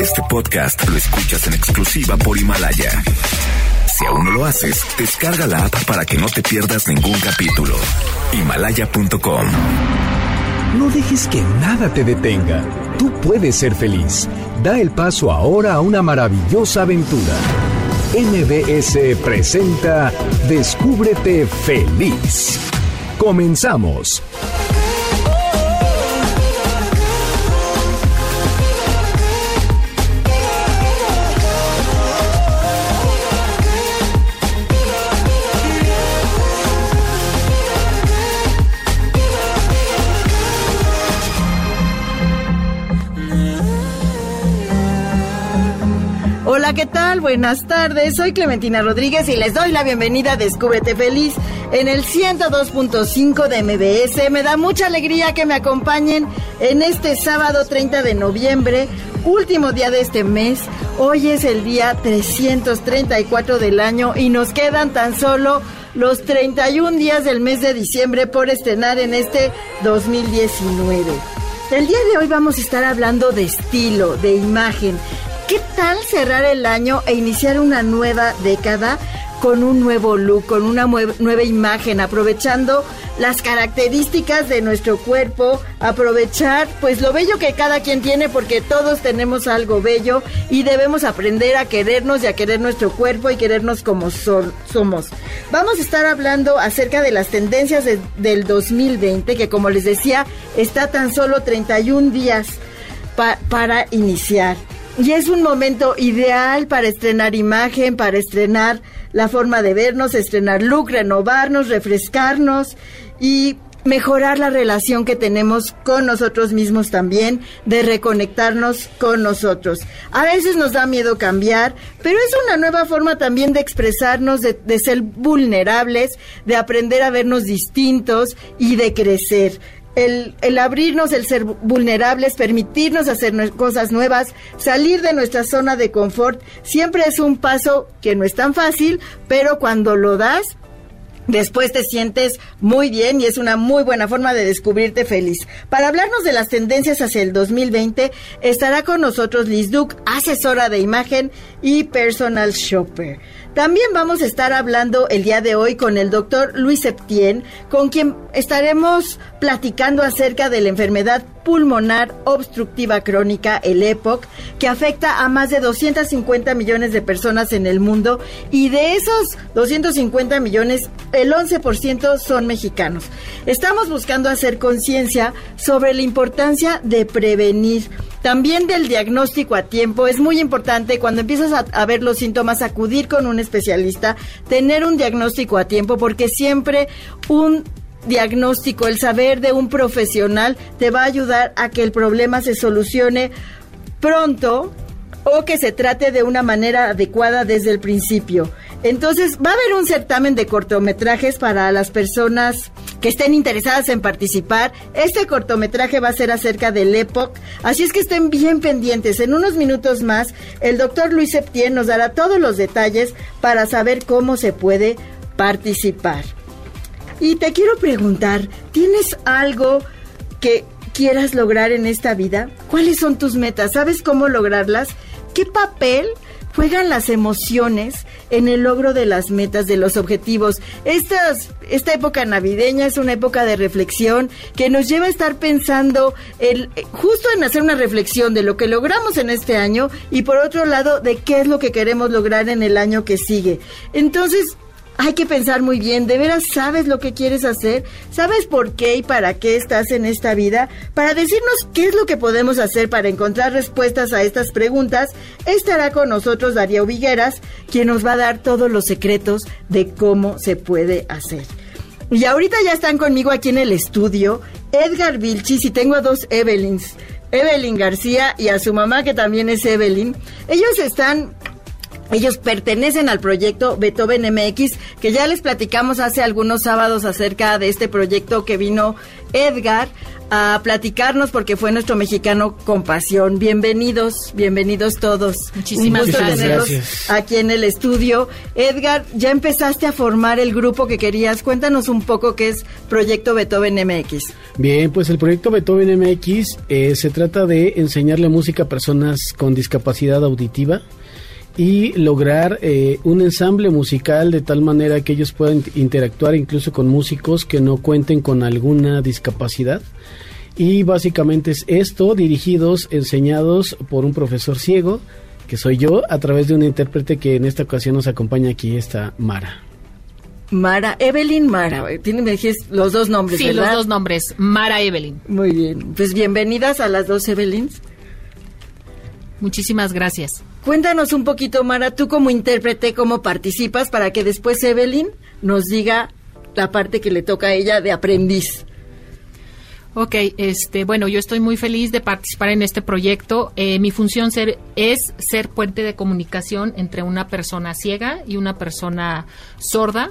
Este podcast lo escuchas en exclusiva por Himalaya. Si aún no lo haces, descarga la app para que no te pierdas ningún capítulo. Himalaya.com. No dejes que nada te detenga. Tú puedes ser feliz. Da el paso ahora a una maravillosa aventura. MBS presenta Descúbrete feliz. Comenzamos. Tal? Buenas tardes. Soy Clementina Rodríguez y les doy la bienvenida a Descúbrete Feliz en el 102.5 de MBS. Me da mucha alegría que me acompañen en este sábado 30 de noviembre, último día de este mes. Hoy es el día 334 del año y nos quedan tan solo los 31 días del mes de diciembre por estrenar en este 2019. El día de hoy vamos a estar hablando de estilo, de imagen. ¿Qué tal cerrar el año e iniciar una nueva década con un nuevo look, con una nueva imagen, aprovechando las características de nuestro cuerpo, aprovechar pues lo bello que cada quien tiene porque todos tenemos algo bello y debemos aprender a querernos y a querer nuestro cuerpo y querernos como somos. Vamos a estar hablando acerca de las tendencias del 2020 que como les decía está tan solo 31 días para iniciar. Y es un momento ideal para estrenar imagen, para estrenar la forma de vernos, estrenar look, renovarnos, refrescarnos y mejorar la relación que tenemos con nosotros mismos también, de reconectarnos con nosotros. A veces nos da miedo cambiar, pero es una nueva forma también de expresarnos, de, de ser vulnerables, de aprender a vernos distintos y de crecer el, abrirnos, el ser vulnerables, permitirnos hacer cosas nuevas, salir de nuestra zona de confort, siempre es un paso que no es tan fácil, pero cuando lo das, Después te sientes muy bien y es una muy buena forma de descubrirte feliz. Para hablarnos de las tendencias hacia el 2020, estará con nosotros Liz Duke, asesora de imagen y personal shopper. También vamos a estar hablando el día de hoy con el doctor Luis Septien, con quien estaremos platicando acerca de la enfermedad pulmonar obstructiva crónica, el EPOC, que afecta a más de 250 millones de personas en el mundo y de esos 250 millones, el 11% son mexicanos. Estamos buscando hacer conciencia sobre la importancia de prevenir también del diagnóstico a tiempo. Es muy importante cuando empiezas a, ver los síntomas, acudir con un especialista, tener un diagnóstico a tiempo, porque siempre un diagnóstico, el saber de un profesional te va a ayudar a que el problema se solucione pronto o que se trate de una manera adecuada desde el principio. Entonces, va a haber un certamen de cortometrajes para las personas que estén interesadas en participar. Este cortometraje va a ser acerca del EPOC, así es que estén bien pendientes. En unos minutos más, el doctor Luis Septién nos dará todos los detalles para saber cómo se puede participar. Y te quiero preguntar, ¿tienes algo que quieras lograr en esta vida? ¿Cuáles son tus metas? ¿Sabes cómo lograrlas? ¿Qué papel juegan las emociones en el logro de las metas, de los objetivos? Estas, esta época navideña es una época de reflexión que nos lleva a estar pensando el, justo en hacer una reflexión de lo que logramos en este año y por otro lado de qué es lo que queremos lograr en el año que sigue. Entonces, hay que pensar muy bien, ¿de veras sabes lo que quieres hacer? ¿Sabes por qué y para qué estás en esta vida? Para decirnos qué es lo que podemos hacer para encontrar respuestas a estas preguntas, estará con nosotros Darío Vigueras, quien nos va a dar todos los secretos de cómo se puede hacer. Y ahorita ya están conmigo aquí en el estudio Edgar Vilchis y tengo a dos Evelyns. Evelyn García y a su mamá que también es Evelyn. Ellos están Ellos pertenecen al proyecto Beethoven MX, que ya les platicamos hace algunos sábados acerca de este proyecto que vino Edgar a platicarnos porque fue nuestro mexicano con pasión. Bienvenidos, bienvenidos todos. Muchísimas Un gusto gracias. tenerlos Gracias. aquí en el estudio. Edgar, ya empezaste a formar el grupo que querías. Cuéntanos un poco qué es Proyecto Beethoven MX. Bien, pues el proyecto Beethoven MX eh, se trata de enseñarle música a personas con discapacidad auditiva y lograr eh, un ensamble musical de tal manera que ellos puedan interactuar incluso con músicos que no cuenten con alguna discapacidad. Y básicamente es esto, dirigidos, enseñados por un profesor ciego, que soy yo, a través de un intérprete que en esta ocasión nos acompaña aquí, esta Mara. Mara, Evelyn Mara. Tiene, me dijiste los dos nombres, Sí, ¿verdad? los dos nombres. Mara Evelyn. Muy bien. Pues bienvenidas a las dos Evelyns. Muchísimas gracias. Cuéntanos un poquito, Mara, tú como intérprete, cómo participas para que después Evelyn nos diga la parte que le toca a ella de aprendiz. Ok, este, bueno, yo estoy muy feliz de participar en este proyecto. Eh, mi función ser, es ser puente de comunicación entre una persona ciega y una persona sorda.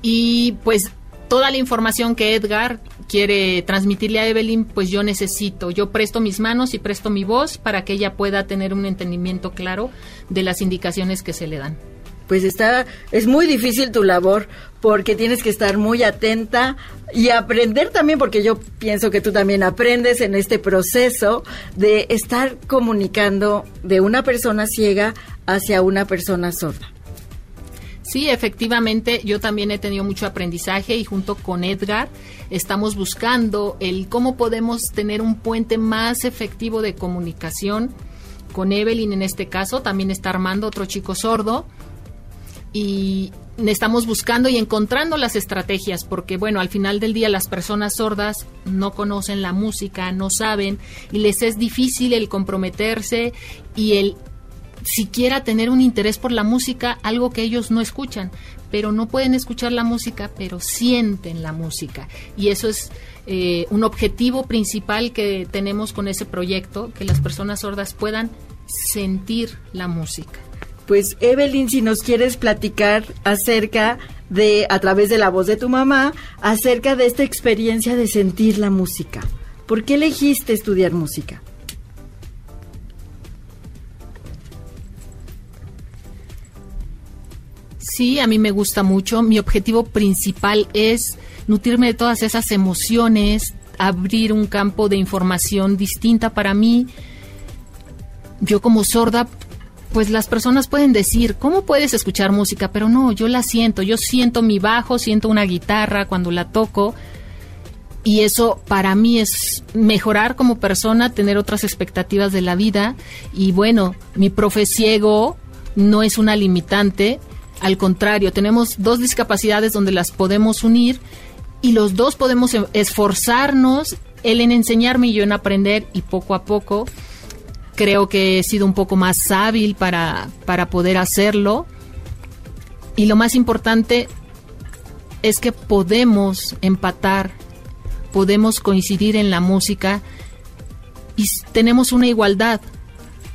Y pues toda la información que Edgar quiere transmitirle a Evelyn, pues yo necesito. Yo presto mis manos y presto mi voz para que ella pueda tener un entendimiento claro de las indicaciones que se le dan. Pues está, es muy difícil tu labor porque tienes que estar muy atenta y aprender también, porque yo pienso que tú también aprendes en este proceso de estar comunicando de una persona ciega hacia una persona sorda. Sí, efectivamente, yo también he tenido mucho aprendizaje y junto con Edgar estamos buscando el cómo podemos tener un puente más efectivo de comunicación con Evelyn en este caso, también está Armando, otro chico sordo, y estamos buscando y encontrando las estrategias, porque bueno, al final del día las personas sordas no conocen la música, no saben, y les es difícil el comprometerse y el siquiera tener un interés por la música, algo que ellos no escuchan, pero no pueden escuchar la música, pero sienten la música. Y eso es eh, un objetivo principal que tenemos con ese proyecto, que las personas sordas puedan sentir la música. Pues Evelyn, si nos quieres platicar acerca de, a través de la voz de tu mamá, acerca de esta experiencia de sentir la música. ¿Por qué elegiste estudiar música? Sí, a mí me gusta mucho. Mi objetivo principal es nutrirme de todas esas emociones, abrir un campo de información distinta para mí. Yo como sorda, pues las personas pueden decir, ¿cómo puedes escuchar música? Pero no, yo la siento, yo siento mi bajo, siento una guitarra cuando la toco. Y eso para mí es mejorar como persona, tener otras expectativas de la vida. Y bueno, mi profe ciego no es una limitante. Al contrario, tenemos dos discapacidades donde las podemos unir y los dos podemos e- esforzarnos, él en enseñarme y yo en aprender y poco a poco creo que he sido un poco más hábil para, para poder hacerlo. Y lo más importante es que podemos empatar, podemos coincidir en la música y tenemos una igualdad.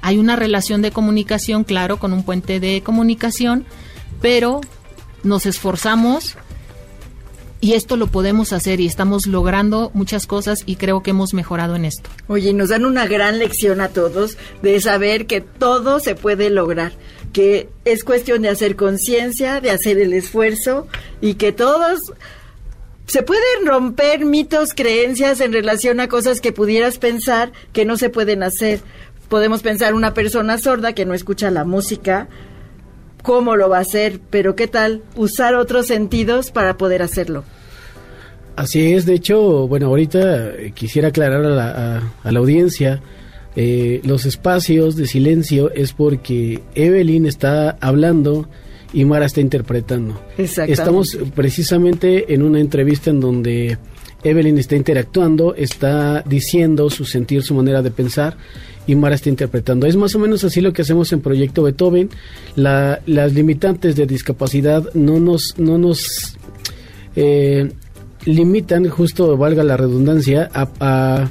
Hay una relación de comunicación, claro, con un puente de comunicación, pero nos esforzamos y esto lo podemos hacer y estamos logrando muchas cosas y creo que hemos mejorado en esto. Oye, nos dan una gran lección a todos de saber que todo se puede lograr, que es cuestión de hacer conciencia, de hacer el esfuerzo y que todos se pueden romper mitos, creencias en relación a cosas que pudieras pensar que no se pueden hacer. Podemos pensar una persona sorda que no escucha la música, cómo lo va a hacer, pero qué tal usar otros sentidos para poder hacerlo. Así es, de hecho, bueno, ahorita eh, quisiera aclarar a la, a- a la audiencia, eh, los espacios de silencio es porque Evelyn está hablando y Mara está interpretando. Estamos precisamente en una entrevista en donde Evelyn está interactuando, está diciendo su sentir, su manera de pensar y Mara está interpretando. Es más o menos así lo que hacemos en Proyecto Beethoven. La- las limitantes de discapacidad no nos, no nos eh, limitan, justo valga la redundancia, a, a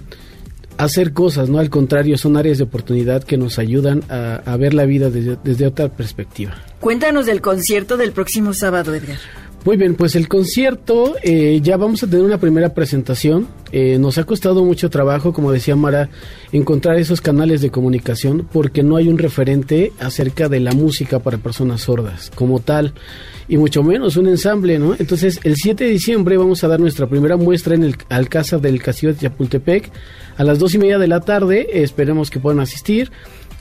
hacer cosas, ¿no? Al contrario, son áreas de oportunidad que nos ayudan a, ver la vida desde, desde otra perspectiva. Cuéntanos del concierto del próximo sábado, Edgar. Muy bien, pues el concierto, eh, ya vamos a tener una primera presentación. Eh, nos ha costado mucho trabajo, como decía Mara, encontrar esos canales de comunicación porque no hay un referente acerca de la música para personas sordas como tal, y mucho menos un ensamble, ¿no? Entonces, el 7 de diciembre vamos a dar nuestra primera muestra en el Alcázar del Castillo de Chapultepec a las dos y media de la tarde. esperemos que puedan asistir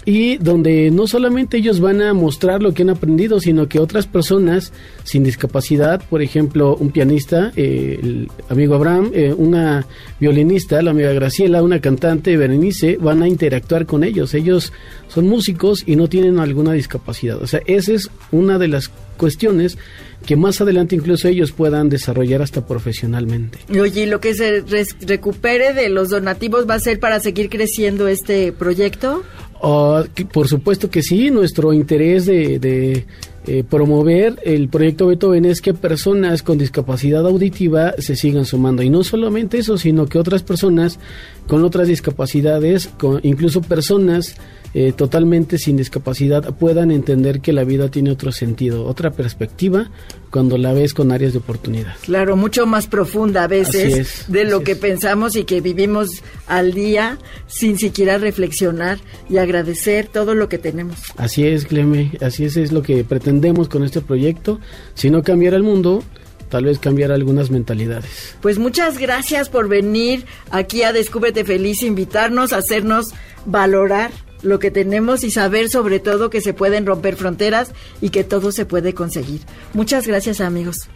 y donde no solamente ellos van a mostrar lo que han aprendido, sino que otras personas sin discapacidad, por ejemplo, un pianista, eh, el amigo Abraham, eh, una violinista, la amiga Graciela, una cantante, Berenice, van a interactuar con ellos. Ellos son músicos y no tienen alguna discapacidad. O sea, esa es una de las cuestiones que más adelante incluso ellos puedan desarrollar hasta profesionalmente. Oye, ¿y lo que se recupere de los donativos va a ser para seguir creciendo este proyecto? Ah, por supuesto que sí, nuestro interés de, eh, promover el proyecto Beethoven es que personas con discapacidad auditiva se sigan sumando. Y no solamente eso, sino que otras personas con otras discapacidades, con, incluso personas eh, totalmente sin discapacidad puedan entender que la vida tiene otro sentido, otra perspectiva cuando la ves con áreas de oportunidad. Claro, mucho más profunda a veces de lo que pensamos y que vivimos al día sin siquiera reflexionar y agradecer todo lo que tenemos. Así es, Cleme, así es, es lo que pretendemos con este proyecto. Si no cambiara el mundo, tal vez cambiar algunas mentalidades. Pues muchas gracias por venir aquí a Descúbrete Feliz, invitarnos, a hacernos valorar lo que tenemos y saber sobre todo que se pueden romper fronteras y que todo se puede conseguir. Muchas gracias amigos.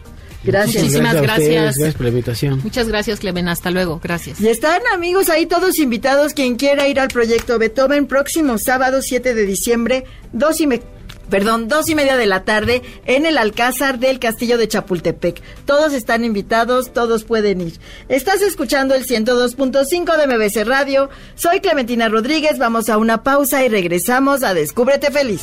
Gracias. Muchísimas gracias. Gracias por la invitación. Muchas gracias, Clemen. Hasta luego. Gracias. Y están, amigos, ahí todos invitados. Quien quiera ir al proyecto Beethoven, próximo sábado 7 de diciembre, dos y me perdón, dos y media de la tarde en el Alcázar del Castillo de Chapultepec. Todos están invitados, todos pueden ir. Estás escuchando el 102.5 de MBC Radio. Soy Clementina Rodríguez. Vamos a una pausa y regresamos a Descúbrete Feliz.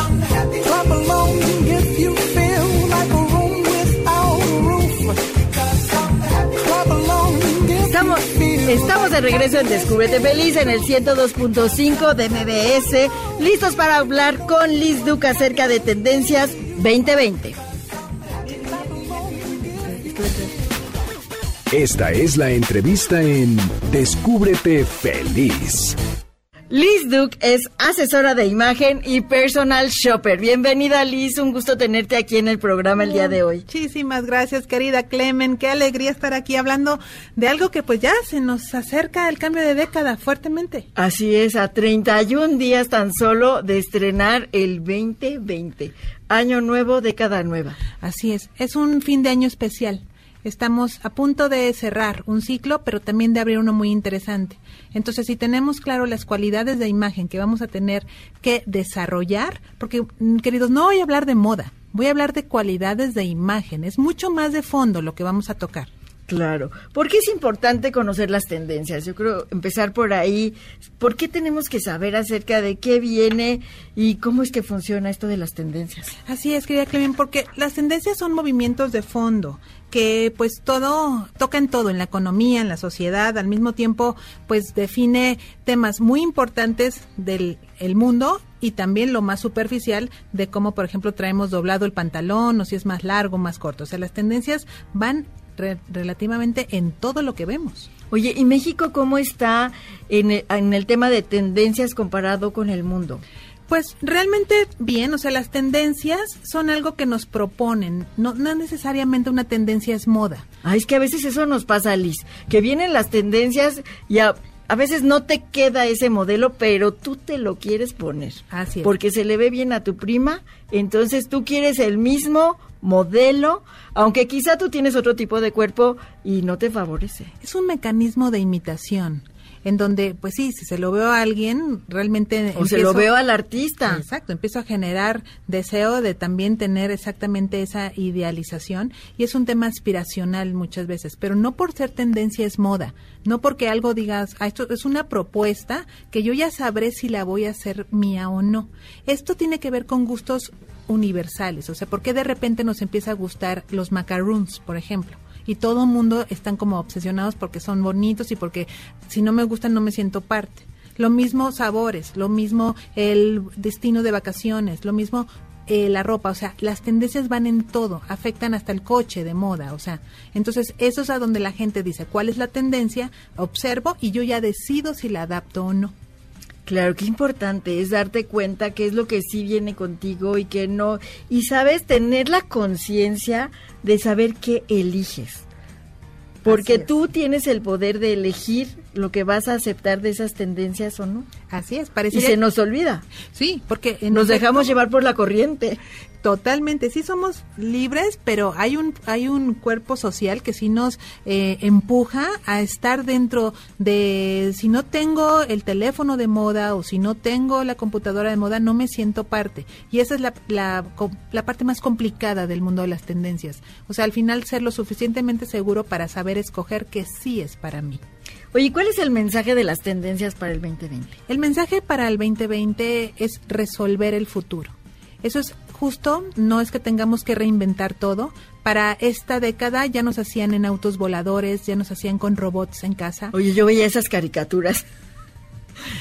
regreso en Descúbrete Feliz en el 102.5 de MBS, listos para hablar con Liz Duca acerca de tendencias 2020. Esta es la entrevista en Descúbrete Feliz. Liz Duke es asesora de imagen y personal shopper. Bienvenida Liz, un gusto tenerte aquí en el programa el día de hoy. Muchísimas gracias querida Clemen, qué alegría estar aquí hablando de algo que pues ya se nos acerca el cambio de década fuertemente. Así es, a 31 días tan solo de estrenar el 2020, año nuevo, década nueva. Así es, es un fin de año especial. Estamos a punto de cerrar un ciclo, pero también de abrir uno muy interesante. Entonces, si tenemos claro las cualidades de imagen que vamos a tener que desarrollar, porque, mm, queridos, no voy a hablar de moda, voy a hablar de cualidades de imagen. Es mucho más de fondo lo que vamos a tocar. Claro. ¿Por qué es importante conocer las tendencias? Yo creo empezar por ahí. ¿Por qué tenemos que saber acerca de qué viene y cómo es que funciona esto de las tendencias? Así es, querida Clemen, porque las tendencias son movimientos de fondo que pues todo toca en todo en la economía, en la sociedad, al mismo tiempo pues define temas muy importantes del el mundo y también lo más superficial de cómo por ejemplo traemos doblado el pantalón o si es más largo, más corto. O sea, las tendencias van relativamente en todo lo que vemos. Oye, ¿y México cómo está en el, en el tema de tendencias comparado con el mundo? Pues realmente bien, o sea, las tendencias son algo que nos proponen, no, no necesariamente una tendencia es moda. Ah, es que a veces eso nos pasa, Liz, que vienen las tendencias y a, a veces no te queda ese modelo, pero tú te lo quieres poner. Así es. Porque se le ve bien a tu prima, entonces tú quieres el mismo modelo, aunque quizá tú tienes otro tipo de cuerpo y no te favorece. Es un mecanismo de imitación en donde, pues sí, si se lo veo a alguien, realmente... O se lo veo al artista. Exacto, empiezo a generar deseo de también tener exactamente esa idealización y es un tema aspiracional muchas veces, pero no por ser tendencia es moda, no porque algo digas, ah, esto es una propuesta que yo ya sabré si la voy a hacer mía o no. Esto tiene que ver con gustos universales, o sea, ¿por qué de repente nos empieza a gustar los macaroons, por ejemplo? y todo el mundo están como obsesionados porque son bonitos y porque si no me gustan no me siento parte. Lo mismo sabores, lo mismo el destino de vacaciones, lo mismo eh, la ropa, o sea, las tendencias van en todo, afectan hasta el coche de moda, o sea, entonces eso es a donde la gente dice cuál es la tendencia, observo y yo ya decido si la adapto o no. Claro, qué importante es darte cuenta qué es lo que sí viene contigo y qué no. Y sabes, tener la conciencia de saber qué eliges. Porque tú tienes el poder de elegir lo que vas a aceptar de esas tendencias o no. Así es, parece. Y se nos olvida. Sí, porque nos dejamos llevar por la corriente. Totalmente, sí somos libres, pero hay un hay un cuerpo social que sí nos eh, empuja a estar dentro de si no tengo el teléfono de moda o si no tengo la computadora de moda no me siento parte y esa es la, la, la parte más complicada del mundo de las tendencias. O sea, al final ser lo suficientemente seguro para saber escoger que sí es para mí. Oye, ¿cuál es el mensaje de las tendencias para el 2020? El mensaje para el 2020 es resolver el futuro. Eso es justo, no es que tengamos que reinventar todo. Para esta década ya nos hacían en autos voladores, ya nos hacían con robots en casa. Oye, yo veía esas caricaturas.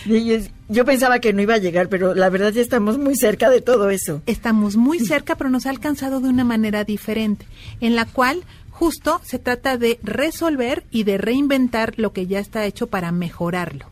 Yo pensaba que no iba a llegar, pero la verdad ya estamos muy cerca de todo eso. Estamos muy cerca, pero nos ha alcanzado de una manera diferente, en la cual justo se trata de resolver y de reinventar lo que ya está hecho para mejorarlo.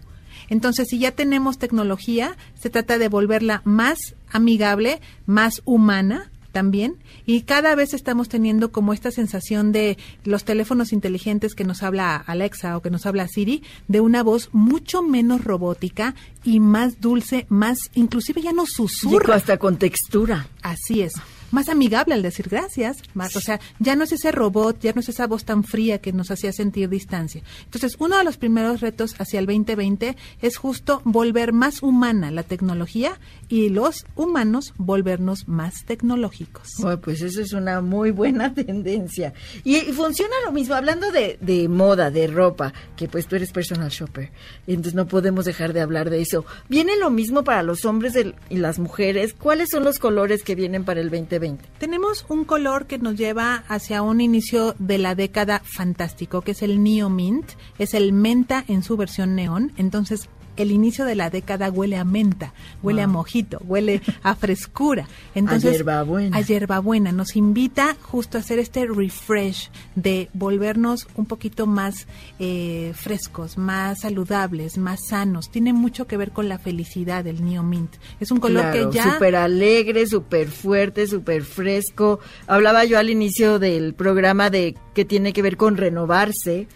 Entonces, si ya tenemos tecnología, se trata de volverla más amigable, más humana también y cada vez estamos teniendo como esta sensación de los teléfonos inteligentes que nos habla Alexa o que nos habla Siri de una voz mucho menos robótica y más dulce, más inclusive ya no susurra hasta con textura. Así es más amigable al decir gracias, más, o sea, ya no es ese robot, ya no es esa voz tan fría que nos hacía sentir distancia. Entonces, uno de los primeros retos hacia el 2020 es justo volver más humana la tecnología y los humanos volvernos más tecnológicos. pues eso es una muy buena tendencia. Y, funciona lo mismo, hablando de, de, moda, de ropa, que pues tú eres personal shopper, entonces no podemos dejar de hablar de eso. ¿Viene lo mismo para los hombres y las mujeres? ¿Cuáles son los colores que vienen para el 2020? Tenemos un color que nos lleva hacia un inicio de la década fantástico, que es el Neo Mint, es el menta en su versión neón, entonces el inicio de la década huele a menta, huele a mojito, huele a frescura. Entonces, a hierbabuena. A hierbabuena. Nos invita justo a hacer este refresh de volvernos un poquito más eh, frescos, más saludables, más sanos. Tiene mucho que ver con la felicidad del Neo Mint. Es un color que ya... Súper alegre, súper fuerte, súper fresco. Hablaba yo al inicio del programa de que tiene que ver con renovarse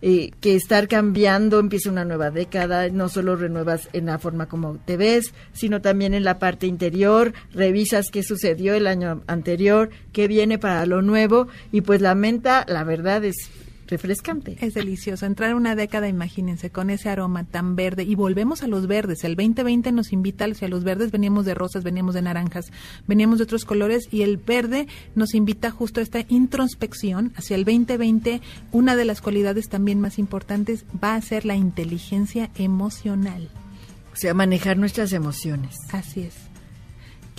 eh, que estar cambiando, empieza una nueva década, no solo renuevas en la forma como te ves, sino también en la parte interior, revisas qué sucedió el año anterior, qué viene para lo nuevo y pues la menta, la verdad es refrescante. Es delicioso. Entrar una década, imagínense, con ese aroma tan verde. Y volvemos a los verdes. El 2020 nos invita hacia los verdes. Veníamos de rosas, veníamos de naranjas, veníamos de otros colores. Y el verde nos invita justo a esta introspección. Hacia el 2020, una de las cualidades también más importantes va a ser la inteligencia emocional. O sea, manejar nuestras emociones. Así es.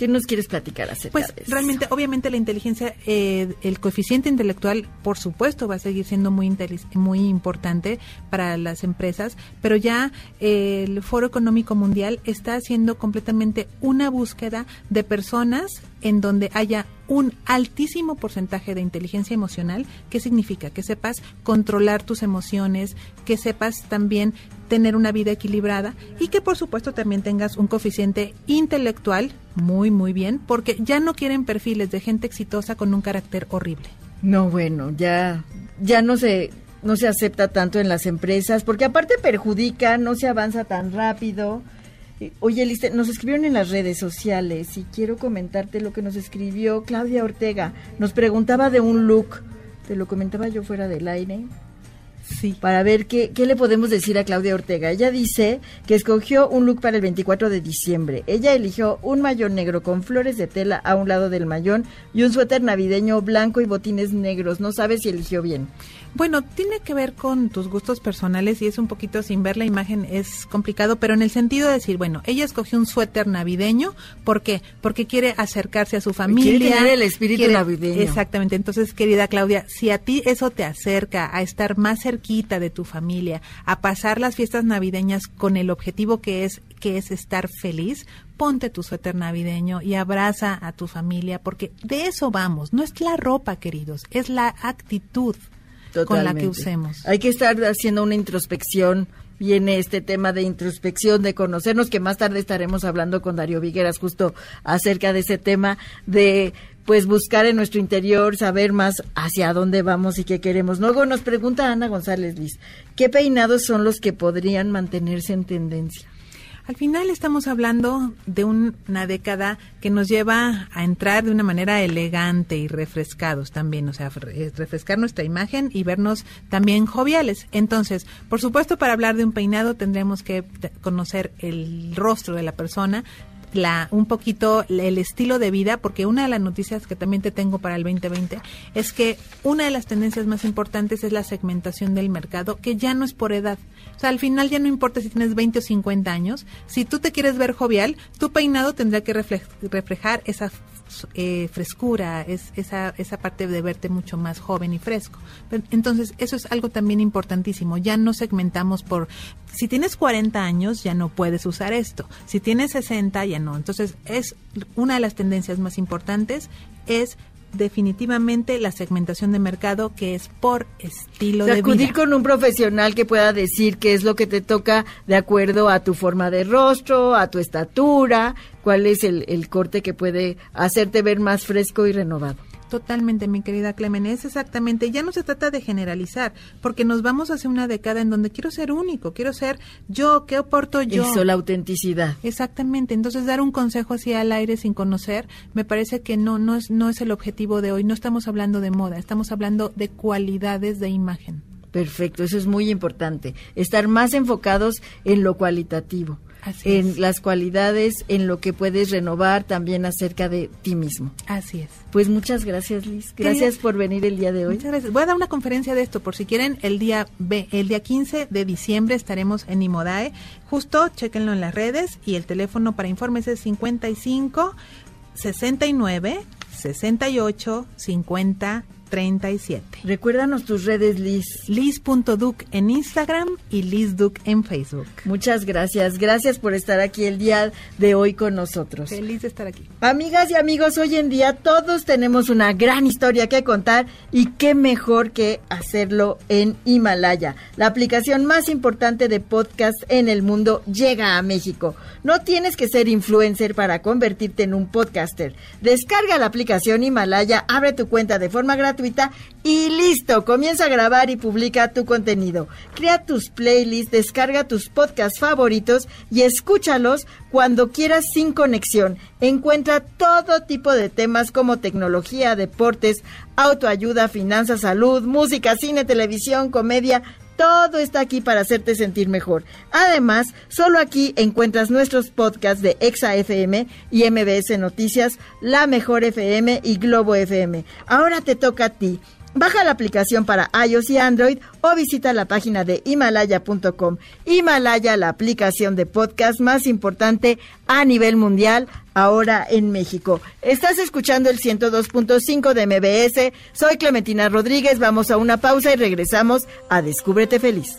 ¿Qué nos quieres platicar acerca pues, realmente, obviamente la inteligencia, eh, el coeficiente intelectual, por supuesto, va a seguir siendo muy, muy importante para las empresas, pero ya eh, el Foro Económico Mundial está haciendo completamente una búsqueda de personas en donde haya un altísimo porcentaje de inteligencia emocional. ¿Qué significa? Que sepas controlar tus emociones, que sepas también tener una vida equilibrada y que por supuesto también tengas un coeficiente intelectual muy, muy bien, porque ya no quieren perfiles de gente exitosa con un carácter horrible. No, bueno, ya, ya no se no se acepta tanto en las empresas, porque aparte perjudica, no se avanza tan rápido. Eh, Oye, Liste, nos escribieron en las redes sociales y quiero comentarte lo que nos escribió Claudia Ortega. Nos preguntaba de un look, te lo comentaba yo fuera del aire, Sí. para ver qué, qué le podemos decir a Claudia Ortega. Ella dice que escogió un look para el 24 de diciembre. Ella eligió un mayón negro con flores de tela a un lado del mayón y un suéter navideño blanco y botines negros. No sabe si eligió bien. Bueno, tiene que ver con tus gustos personales y es un poquito sin ver la imagen es complicado, pero en el sentido de decir, bueno, ella escogió un suéter navideño, ¿por qué? Porque quiere acercarse a su familia. Quiere tener el espíritu navideño. Exactamente. Entonces, querida Claudia, si a ti eso te acerca a estar más cerquita de tu familia, a pasar las fiestas navideñas con el objetivo que es que es estar feliz, ponte tu suéter navideño y abraza a tu familia, porque de eso vamos. No es la ropa, queridos, es la actitud con la que usemos. Hay que estar haciendo una introspección. Viene este tema de introspección, de conocernos, que más tarde estaremos hablando con Darío Vigueras justo acerca de ese tema de pues buscar en nuestro interior, saber más hacia dónde vamos y qué queremos. Luego nos pregunta Ana González Liz, ¿qué peinados son los que podrían mantenerse en tendencia? Al final estamos hablando de una década que nos lleva a entrar de una manera elegante y refrescados también, o sea, re- refrescar nuestra imagen y vernos también joviales. Entonces, por supuesto, para hablar de un peinado tendremos que conocer el rostro de la persona, la un poquito el estilo de vida, porque una de las noticias que también te tengo para el 2020 es que una de las tendencias más importantes es la segmentación del mercado, que ya no es por edad. O sea, al final ya no importa si tienes 20 o 50 años, si tú te quieres ver jovial, tu peinado tendrá que refle- reflejar esa eh, frescura, es, esa, esa parte de verte mucho más joven y fresco. Entonces, eso es algo también importantísimo. Ya no segmentamos por, si tienes 40 años, ya no puedes usar esto. Si tienes 60, ya no. Entonces, es una de las tendencias más importantes, es definitivamente la segmentación de mercado que es por estilo O sea, de acudir vida. con un profesional que pueda decir qué es lo que te toca de acuerdo a tu forma de rostro, a tu estatura, cuál es el, el corte que puede hacerte ver más fresco y renovado. Totalmente, mi querida Clemen, es exactamente, ya no se trata de generalizar, porque nos vamos hacia una década en donde quiero ser único, quiero ser yo, ¿qué aporto yo? Eso, la autenticidad. Exactamente, entonces dar un consejo así al aire sin conocer, me parece que no, no es, no es el objetivo de hoy, no estamos hablando de moda, estamos hablando de cualidades de imagen. Perfecto, eso es muy importante. Estar más enfocados en lo cualitativo, Así en es. las cualidades, en lo que puedes renovar también acerca de ti mismo. Así es. Pues muchas gracias, Liz. Gracias por venir el día de hoy. Muchas gracias. Voy a dar una conferencia de esto, por si quieren, el día B, el día 15 de diciembre estaremos en Imodae. Justo, chéquenlo en las redes y el teléfono para informes es 55 69 68 50 37. Recuérdanos tus redes, Liz. Liz.duc en Instagram y LizDuc en Facebook. Muchas gracias. Gracias por estar aquí el día de hoy con nosotros. Feliz de estar aquí. Amigas y amigos, hoy en día todos tenemos una gran historia que contar y qué mejor que hacerlo en Himalaya. La aplicación más importante de podcast en el mundo llega a México. No tienes que ser influencer para convertirte en un podcaster. Descarga la aplicación Himalaya, abre tu cuenta de forma gratuita y listo, comienza a grabar y publica tu contenido. Crea tus playlists, descarga tus podcasts favoritos y escúchalos cuando quieras sin conexión. Encuentra todo tipo de temas como tecnología, deportes, autoayuda, finanzas, salud, música, cine, televisión, comedia. Todo está aquí para hacerte sentir mejor. Además, solo aquí encuentras nuestros podcasts de Exa FM y MBS Noticias, La Mejor FM y Globo FM. Ahora te toca a ti. Baja la aplicación para iOS y Android o visita la página de himalaya.com. Himalaya, la aplicación de podcast más importante a nivel mundial, ahora en México. Estás escuchando el 102.5 de MBS. Soy Clementina Rodríguez. Vamos a una pausa y regresamos a Descúbrete Feliz.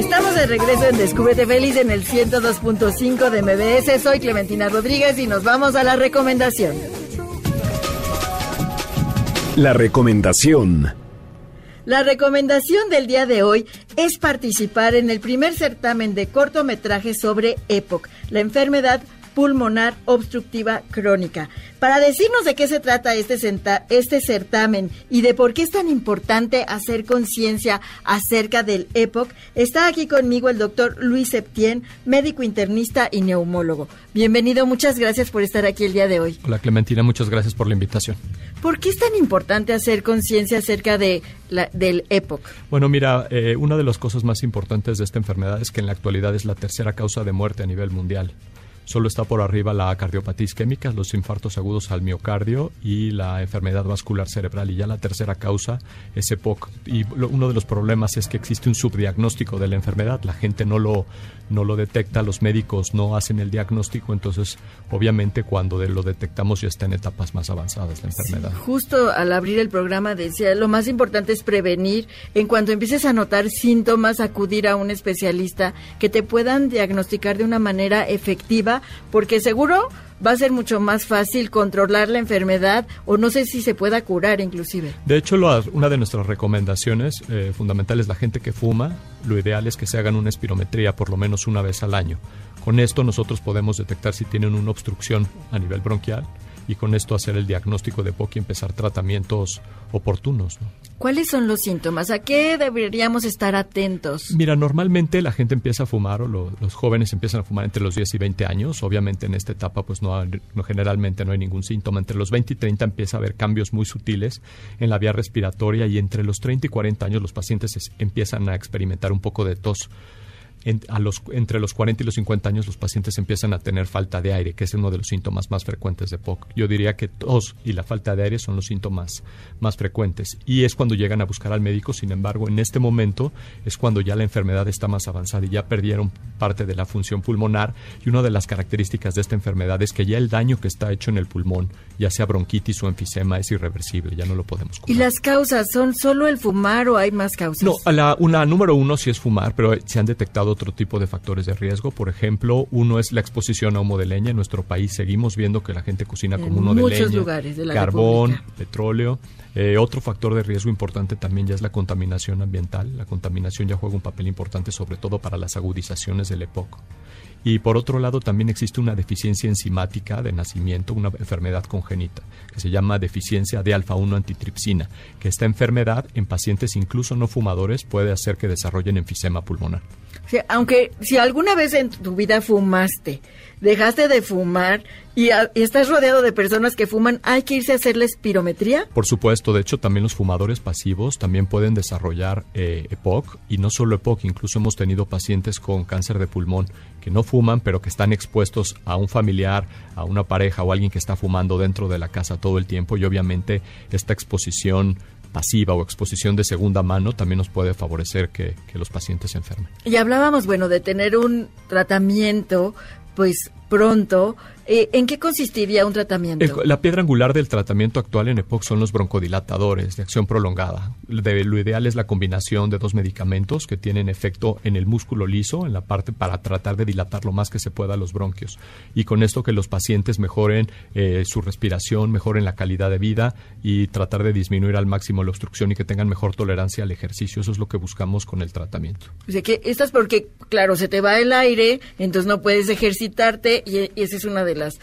Estamos de regreso en Descúbrete Feliz en el 102.5 de MBS. Soy Clementina Rodríguez y nos vamos a la recomendación. La recomendación. La recomendación del día de hoy es participar en el primer certamen de cortometraje sobre EPOC, la enfermedad pulmonar obstructiva crónica. Para decirnos de qué se trata este, senta- este certamen y de por qué es tan importante hacer conciencia acerca del EPOC, está aquí conmigo el doctor Luis Septién, médico internista y neumólogo. Bienvenido, muchas gracias por estar aquí el día de hoy. Hola Clementina, muchas gracias por la invitación. ¿Por qué es tan importante hacer conciencia acerca de la- del EPOC? Bueno, mira, eh, una de las cosas más importantes de esta enfermedad es que en la actualidad es la tercera causa de muerte a nivel mundial. Solo está por arriba la cardiopatía isquémica, los infartos agudos al miocardio y la enfermedad vascular cerebral. Y ya la tercera causa es EPOC. Y lo- uno de los problemas es que existe un subdiagnóstico de la enfermedad. La gente no lo, no lo detecta, los médicos no hacen el diagnóstico. Entonces, obviamente, cuando de- lo detectamos ya está en etapas más avanzadas la enfermedad. Justo al abrir el programa decía, lo más importante es prevenir. En cuanto empieces a notar síntomas, acudir a un especialista que te puedan diagnosticar de una manera efectiva, porque seguro va a ser mucho más fácil controlar la enfermedad o no sé si se pueda curar inclusive. De hecho, una de nuestras recomendaciones eh, fundamentales, la gente que fuma, lo ideal es que se hagan una espirometría por lo menos una vez al año. Con esto nosotros podemos detectar si tienen una obstrucción a nivel bronquial y con esto hacer el diagnóstico de POC y empezar tratamientos oportunos. ¿no? ¿Cuáles son los síntomas? ¿A qué deberíamos estar atentos? Mira, normalmente la gente empieza a fumar o lo- los jóvenes empiezan a fumar entre los 10 y 20 años. Obviamente en esta etapa pues no, no- generalmente no hay ningún síntoma. Entre los 20 y 30 empieza a haber cambios muy sutiles en la vía respiratoria y entre los 30 y 40 años los pacientes es- empiezan a experimentar un poco de tos. En- a los, entre los 40 y los 50 años los pacientes empiezan a tener falta de aire, que es uno de los síntomas más frecuentes de POC. Yo diría que tos y la falta de aire son los síntomas más frecuentes y es cuando llegan a buscar al médico. Sin embargo, en este momento es cuando ya la enfermedad está más avanzada y ya perdieron parte de la función pulmonar y una de las características de esta enfermedad es que ya el daño que está hecho en el pulmón, ya sea bronquitis o enfisema, es irreversible, ya no lo podemos curar. ¿Y las causas son solo el fumar o hay más causas? No, la, una número uno sí es fumar, pero se han detectado otro tipo de factores de riesgo. Por ejemplo, uno es la exposición a humo de leña. En nuestro país seguimos viendo que la gente cocina En como humo de leña, lugares de la carbón, República. petróleo. Eh, otro factor de riesgo importante también ya es la contaminación ambiental. La contaminación ya juega un papel importante, sobre todo para las agudizaciones del EPOC. Y por otro lado, también existe una deficiencia enzimática de nacimiento, una enfermedad congénita, que se llama deficiencia de alfa-1 antitripsina, que esta enfermedad en pacientes incluso no fumadores puede hacer que desarrollen enfisema pulmonar. Aunque si alguna vez en tu vida fumaste, dejaste de fumar y, a- y estás rodeado de personas que fuman, ¿hay que irse a hacer la espirometría? Por supuesto, de hecho también los fumadores pasivos también pueden desarrollar eh, EPOC y no solo EPOC, incluso hemos tenido pacientes con cáncer de pulmón que no fuman pero que están expuestos a un familiar, a una pareja o alguien que está fumando dentro de la casa todo el tiempo y obviamente esta exposición pasiva o exposición de segunda mano también nos puede favorecer que, que los pacientes se enfermen. Y hablábamos, bueno, de tener un tratamiento, pues pronto. Eh, ¿En qué consistiría un tratamiento? El- la piedra angular del tratamiento actual en EPOC son los broncodilatadores de acción prolongada. De- lo ideal es la combinación de dos medicamentos que tienen efecto en el músculo liso, en la parte para tratar de dilatar lo más que se pueda los bronquios. Y con esto que los pacientes mejoren eh, su respiración, mejoren la calidad de vida y tratar de disminuir al máximo la obstrucción y que tengan mejor tolerancia al ejercicio. Eso es lo que buscamos con el tratamiento. O sea, que estás porque, claro, se te va el aire, entonces no puedes ejercitarte y, y esa es una de las las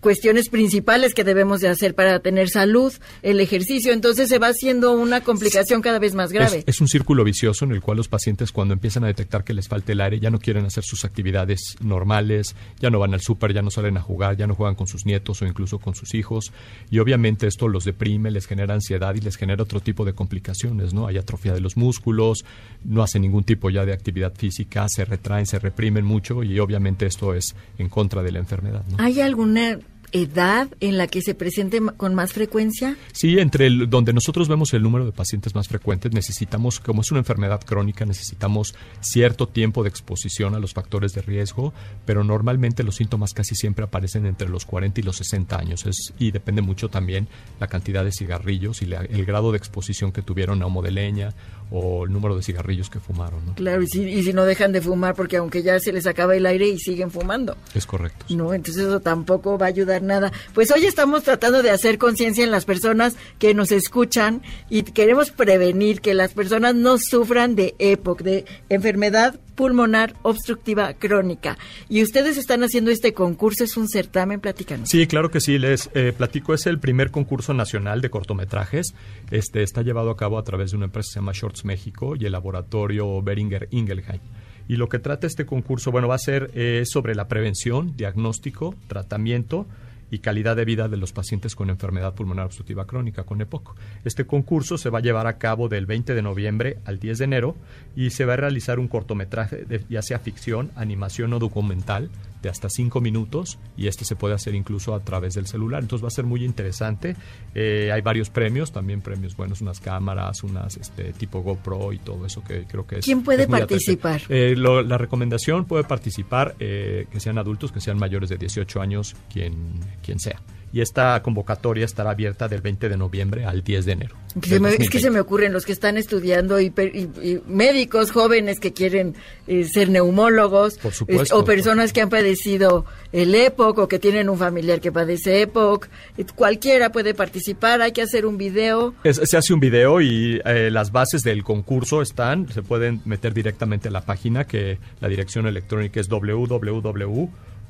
cuestiones principales que debemos de hacer para tener salud, el ejercicio. Entonces se va haciendo una complicación cada vez más grave. Es, es un círculo vicioso en el cual los pacientes cuando empiezan a detectar que les falta el aire ya no quieren hacer sus actividades normales, ya no van al súper, ya no salen a jugar, ya no juegan con sus nietos o incluso con sus hijos y obviamente esto los deprime, les genera ansiedad y les genera otro tipo de complicaciones, ¿no? Hay atrofia de los músculos, no hacen ningún tipo ya de actividad física, se retraen, se reprimen mucho y obviamente esto es en contra de la enfermedad, ¿no? ¿Hay alguna edad en la que se presente con más frecuencia? Sí, entre donde nosotros vemos el número de pacientes más frecuentes, necesitamos, como es una enfermedad crónica, necesitamos cierto tiempo de exposición a los factores de riesgo, pero normalmente los síntomas casi siempre aparecen entre los 40 y los 60 años. Y depende mucho también la cantidad de cigarrillos y la- el grado de exposición que tuvieron a humo de leña o el número de cigarrillos que fumaron. ¿no? Claro, y si, y si no dejan de fumar porque aunque ya se les acaba el aire y siguen fumando. Es correcto. No, entonces eso tampoco va a ayudar nada. Pues hoy estamos tratando de hacer conciencia en las personas que nos escuchan y queremos prevenir que las personas no sufran de EPOC, de enfermedad pulmonar obstructiva crónica. Y ustedes están haciendo este concurso, es un certamen, platícanos. Sí, claro que sí. Les eh, platico, es el primer concurso nacional de cortometrajes. Este está llevado a cabo a través de una empresa que se llama Shorts México y el laboratorio Beringer Ingelheim. Y lo que trata este concurso, bueno, va a ser eh, sobre la prevención, diagnóstico, tratamiento y calidad de vida de los pacientes con enfermedad pulmonar obstructiva crónica, con EPOC. Este concurso se va a llevar a cabo del 20 de noviembre al 10 de enero y se va a realizar un cortometraje, de, ya sea ficción, animación o documental, de hasta cinco minutos y este se puede hacer incluso a través del celular. Entonces va a ser muy interesante. Eh, hay varios premios, también premios buenos, unas cámaras, unas este, tipo GoPro y todo eso que creo que es. ¿Quién puede es participar? Eh, lo- la recomendación puede participar eh, que sean adultos, que sean mayores de 18 años, quien, quien sea. Y esta convocatoria estará abierta del 20 de noviembre al 10 de enero. Se me- es que 2020. se me ocurren los que están estudiando y, per- y- y médicos jóvenes que quieren eh, ser neumólogos Por supuesto. es- o personas que han padecido el EPOC o que tienen un familiar que padece EPOC. Eh, Cualquiera puede participar, hay que hacer un video. Es- se hace un video y eh, las bases del concurso están, se pueden meter directamente a la página que la dirección electrónica es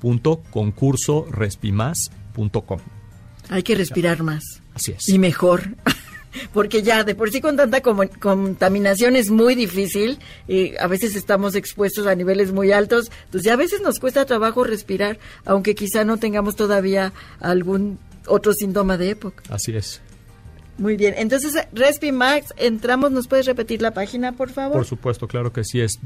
www.concursorespimas.com. Hay que respirar más. Así es. Y mejor. Porque ya de por sí con tanta contaminación es muy difícil. y a veces estamos expuestos a niveles muy altos. Entonces ya a veces nos cuesta trabajo respirar, aunque quizá no tengamos todavía algún otro síntoma de época. Así es. Muy bien. Entonces, Respimax, entramos. ¿Nos puedes repetir la página, por favor? Por supuesto, claro que sí, es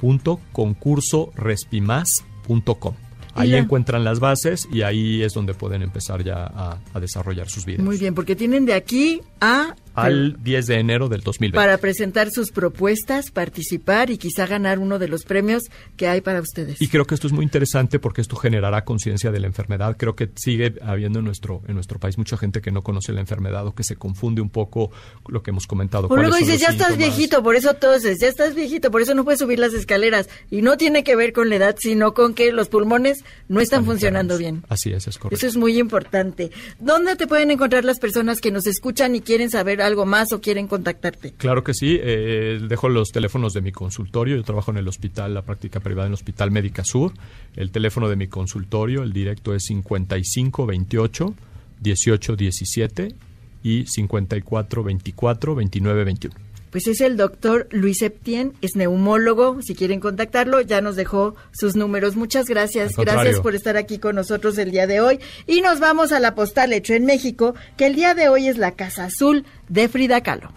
www.concursorespimas.com. Ahí la- encuentran las bases y ahí es donde pueden empezar ya a, a desarrollar sus vidas. Muy bien, porque tienen de aquí a Al 10 de enero del 2020. para presentar sus propuestas, participar y quizá ganar uno de los premios que hay para ustedes. Y creo que esto es muy interesante porque esto generará conciencia de la enfermedad. Creo que sigue habiendo en nuestro, en nuestro país mucha gente que no conoce la enfermedad o que se confunde un poco lo que hemos comentado. Cuáles luego dices, ya estás síntomas. viejito, por eso toses, ya estás viejito, por eso no puedes subir las escaleras. Y no tiene que ver con la edad, sino con que los pulmones no están, Están funcionando bien. Así es, es correcto. Eso es muy importante. ¿Dónde te pueden encontrar las personas que nos escuchan y quieren saber algo más o quieren contactarte? Claro que sí, eh, dejo los teléfonos de mi consultorio, yo trabajo en el hospital, la práctica privada en el Hospital Médica Sur, el teléfono de mi consultorio, el directo es 5528 1817 y 5424 2921. Pues es el doctor Luis Septien, es neumólogo. Si quieren contactarlo, ya nos dejó sus números. Muchas gracias. Gracias por estar aquí con nosotros el día de hoy. Y nos vamos a la postal hecho en México, que el día de hoy es la Casa Azul de Frida Kahlo.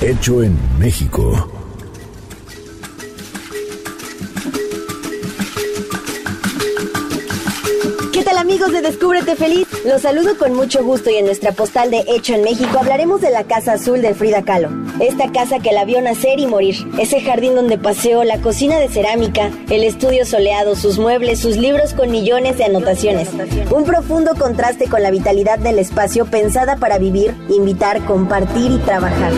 Hecho en México. Amigos de Descúbrete Feliz? Los saludo con mucho gusto y en nuestra postal de Hecho en México hablaremos de la Casa Azul de Frida Kahlo. Esta casa que la vio nacer y morir. Ese jardín donde paseó, la cocina de cerámica, el estudio soleado, sus muebles, sus libros con millones de anotaciones. Un profundo contraste con la vitalidad del espacio pensada para vivir, invitar, compartir y trabajar.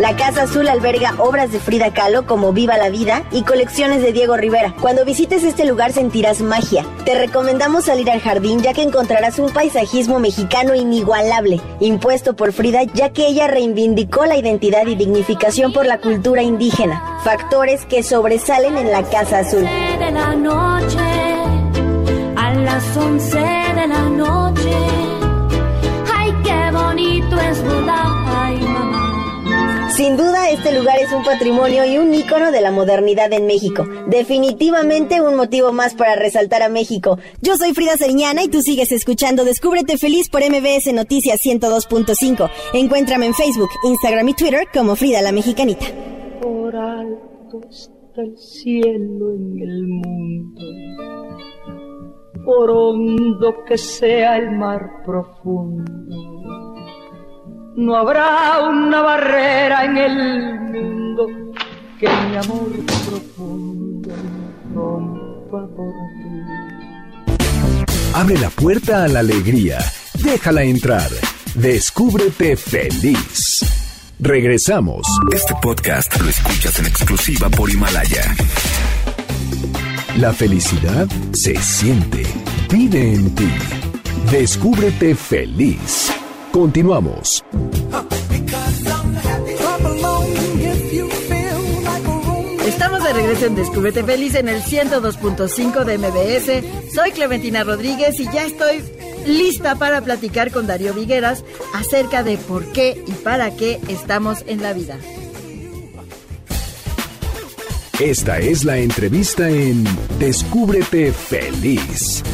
La Casa Azul alberga obras de Frida Kahlo como Viva la Vida y colecciones de Diego Rivera. Cuando visites este lugar sentirás magia. Te recomendamos salir al jardín ya que encontrarás un paisajismo mexicano inigualable, impuesto por Frida ya que ella reivindicó la identidad y dignificación por la cultura indígena. Factores que sobresalen en la Casa Azul. de la noche, las 11 de la noche. Ay, qué bonito es. Sin duda, este lugar es un patrimonio y un ícono de la modernidad en México. Definitivamente un motivo más para resaltar a México. Yo soy Frida Sariñana y tú sigues escuchando Descúbrete Feliz por MBS Noticias 102.5. Encuéntrame en Facebook, Instagram y Twitter como Frida la Mexicanita. por alto está el cielo en el mundo, por hondo que sea el mar profundo, no habrá una barrera en el mundo que mi amor profundo no rompa por ti. Abre la puerta a la alegría. Déjala entrar. Descúbrete feliz. Regresamos. Este podcast lo escuchas en exclusiva por Himalaya. La felicidad se siente. Vive en ti. Descúbrete feliz. Continuamos. Estamos de regreso en Descúbrete Feliz en el 102.5 de MBS. Soy Clementina Rodríguez y ya estoy lista para platicar con Darío Vigueras acerca de por qué y para qué estamos en la vida. Esta es la entrevista en Descúbrete feliz.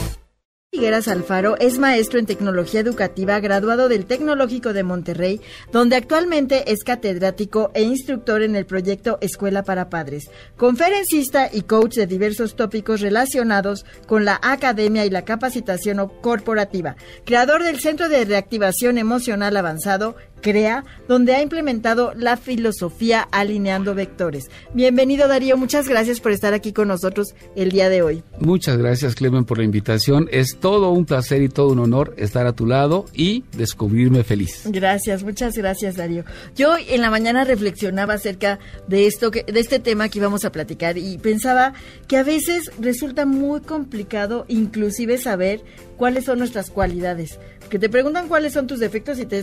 Figueras Alfaro es maestro en tecnología educativa graduado del Tecnológico de Monterrey, donde actualmente es catedrático e instructor en el proyecto Escuela para Padres, conferencista y coach de diversos tópicos relacionados con la academia y la capacitación corporativa, creador del Centro de Reactivación Emocional Avanzado, CREA, donde ha implementado la filosofía alineando vectores. Bienvenido Darío, muchas gracias por estar aquí con nosotros el día de hoy. Muchas gracias, Clemen, por la invitación. Es todo un placer y todo un honor estar a tu lado y descubrirme feliz. Gracias, muchas gracias, Darío. Yo en la mañana reflexionaba acerca de esto, que, de este tema que íbamos a platicar y pensaba que a veces resulta muy complicado, inclusive saber cuáles son nuestras cualidades. Que te preguntan cuáles son tus defectos y te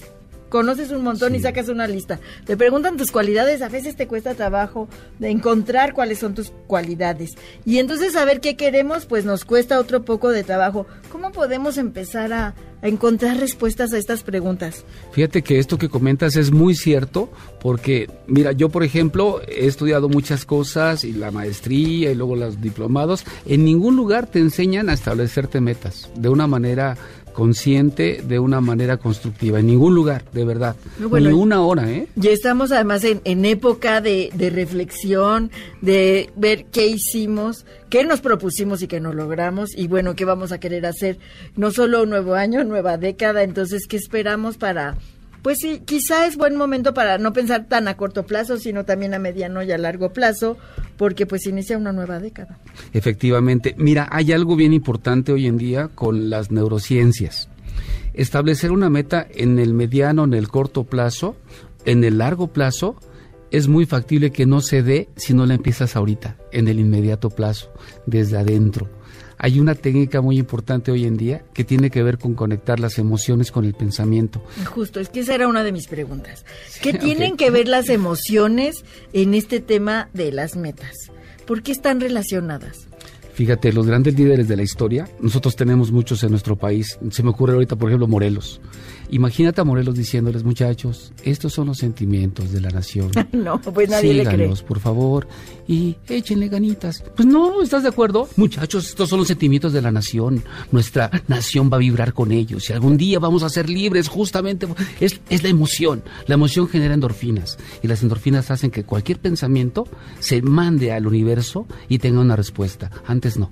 conoces un montón y sacas una lista. Te preguntan tus cualidades, a veces te cuesta trabajo de encontrar cuáles son tus cualidades. Y entonces saber qué queremos, pues nos cuesta otro poco de trabajo. ¿Cómo podemos empezar a, a encontrar respuestas a estas preguntas? Fíjate que esto que comentas es muy cierto, porque, mira, yo por ejemplo he estudiado muchas cosas, y la maestría y luego los diplomados, en ningún lugar te enseñan a establecerte metas de una manera consciente de una manera constructiva. En ningún lugar, de verdad. Bueno, Ni una hora, ¿eh? Ya estamos además en, en época de, de reflexión, de ver qué hicimos, qué nos propusimos y qué no logramos, y bueno, qué vamos a querer hacer. No solo un nuevo año, nueva década, entonces, ¿qué esperamos para... Pues sí, quizá es buen momento para no pensar tan a corto plazo, sino también a mediano y a largo plazo, porque pues inicia una nueva década. Efectivamente. Mira, hay algo bien importante hoy en día con las neurociencias. Establecer una meta en el mediano, en el corto plazo, en el largo plazo, es muy factible que no se dé si no la empiezas ahorita, en el inmediato plazo, desde adentro. Hay una técnica muy importante hoy en día que tiene que ver con conectar las emociones con el pensamiento. Justo, es que esa era una de mis preguntas. ¿Qué tienen que ver las emociones en este tema de las metas? ¿Por qué están relacionadas? Fíjate, los grandes líderes de la historia, nosotros tenemos muchos en nuestro país. Se me ocurre ahorita, por ejemplo, Morelos. Imagínate a Morelos diciéndoles, muchachos, estos son los sentimientos de la nación. no, pues nadie le cree. Síganos, por favor, y échenle ganitas. Pues no, ¿estás de acuerdo? Muchachos, estos son los sentimientos de la nación. Nuestra nación va a vibrar con ellos. Y algún día vamos a ser libres, justamente. Es, es la emoción. La emoción genera endorfinas. Y las endorfinas hacen que cualquier pensamiento se mande al universo y tenga una respuesta. Antes no.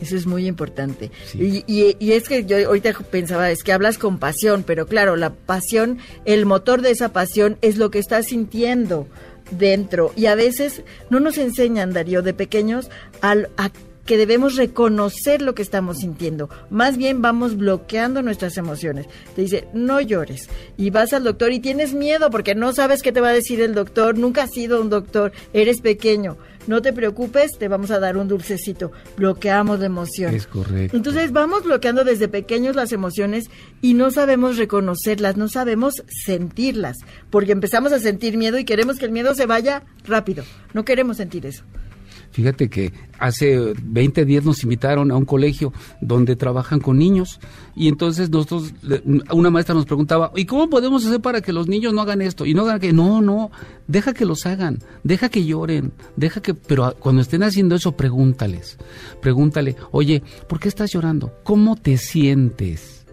Eso es muy importante. Y, y- y es que yo ahorita pensaba, es que hablas con pasión, pero claro, la pasión, el motor de esa pasión es lo que estás sintiendo dentro. Y a veces no nos enseñan, Darío, de pequeños, al- a que debemos reconocer lo que estamos sintiendo. Más bien vamos bloqueando nuestras emociones. Te dice, no llores. Y vas al doctor y tienes miedo porque no sabes qué te va a decir el doctor. Nunca has sido un doctor. Eres pequeño. No te preocupes, te vamos a dar un dulcecito. Bloqueamos la emoción. Es correcto. Entonces vamos bloqueando desde pequeños las emociones y no sabemos reconocerlas, no sabemos sentirlas, porque empezamos a sentir miedo y queremos que el miedo se vaya rápido. No queremos sentir eso. Fíjate que hace 20 días nos invitaron a un colegio donde trabajan con niños y entonces nosotros, una maestra nos preguntaba, ¿y cómo podemos hacer para que los niños no hagan esto? Y no hagan que, no, no, deja que los hagan, deja que lloren, deja que, pero cuando estén haciendo eso, pregúntales, pregúntale, oye, ¿por qué estás llorando? ¿Cómo te sientes?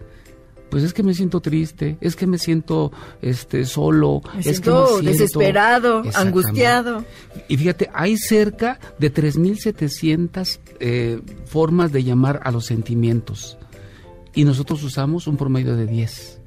Pues es que me siento triste, es que me siento este solo, Me es siento que me siento desesperado, angustiado. Y fíjate, hay cerca de 3.700 eh, formas de llamar a los sentimientos. Y nosotros usamos un promedio de 10.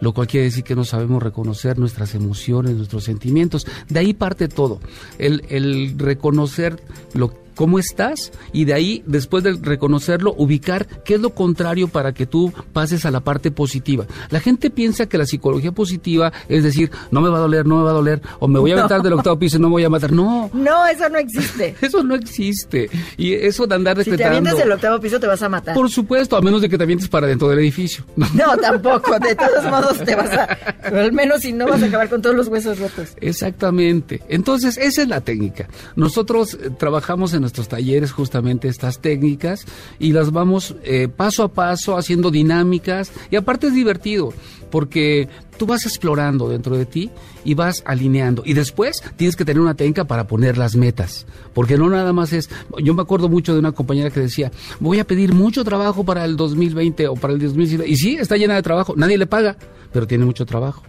Lo cual quiere decir que no sabemos reconocer nuestras emociones, nuestros sentimientos. De ahí parte todo. El, el reconocer lo cómo estás y de ahí, después de reconocerlo, ubicar qué es lo contrario para que tú pases a la parte positiva. La gente piensa que la psicología positiva es decir, no me va a doler, no me va a doler, o me voy a No. aventar del octavo piso y no me voy a matar. No, No, eso no existe. eso no existe. Y eso de andar Si te avientas del octavo piso te vas a matar. Por supuesto, a menos de que te avientes para dentro del edificio. No. No, tampoco. De todos modos te vas a... al menos si no vas a acabar con todos los huesos rotos. Exactamente. Entonces, esa es la técnica. Nosotros eh, trabajamos en nuestros talleres justamente estas técnicas y las vamos eh, paso a paso haciendo dinámicas. Y aparte es divertido porque tú vas explorando dentro de ti y vas alineando. Y después tienes que tener una técnica para poner las metas porque no nada más es yo me acuerdo mucho de una compañera que decía voy a pedir mucho trabajo para el 2020 o para el 2019 y sí está llena de trabajo nadie le paga pero tiene mucho trabajo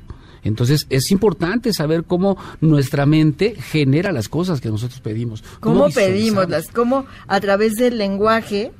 entonces es importante saber cómo nuestra mente genera las cosas que nosotros pedimos. ¿Cómo visualizamos. pedimos las? ¿Cómo a través del lenguaje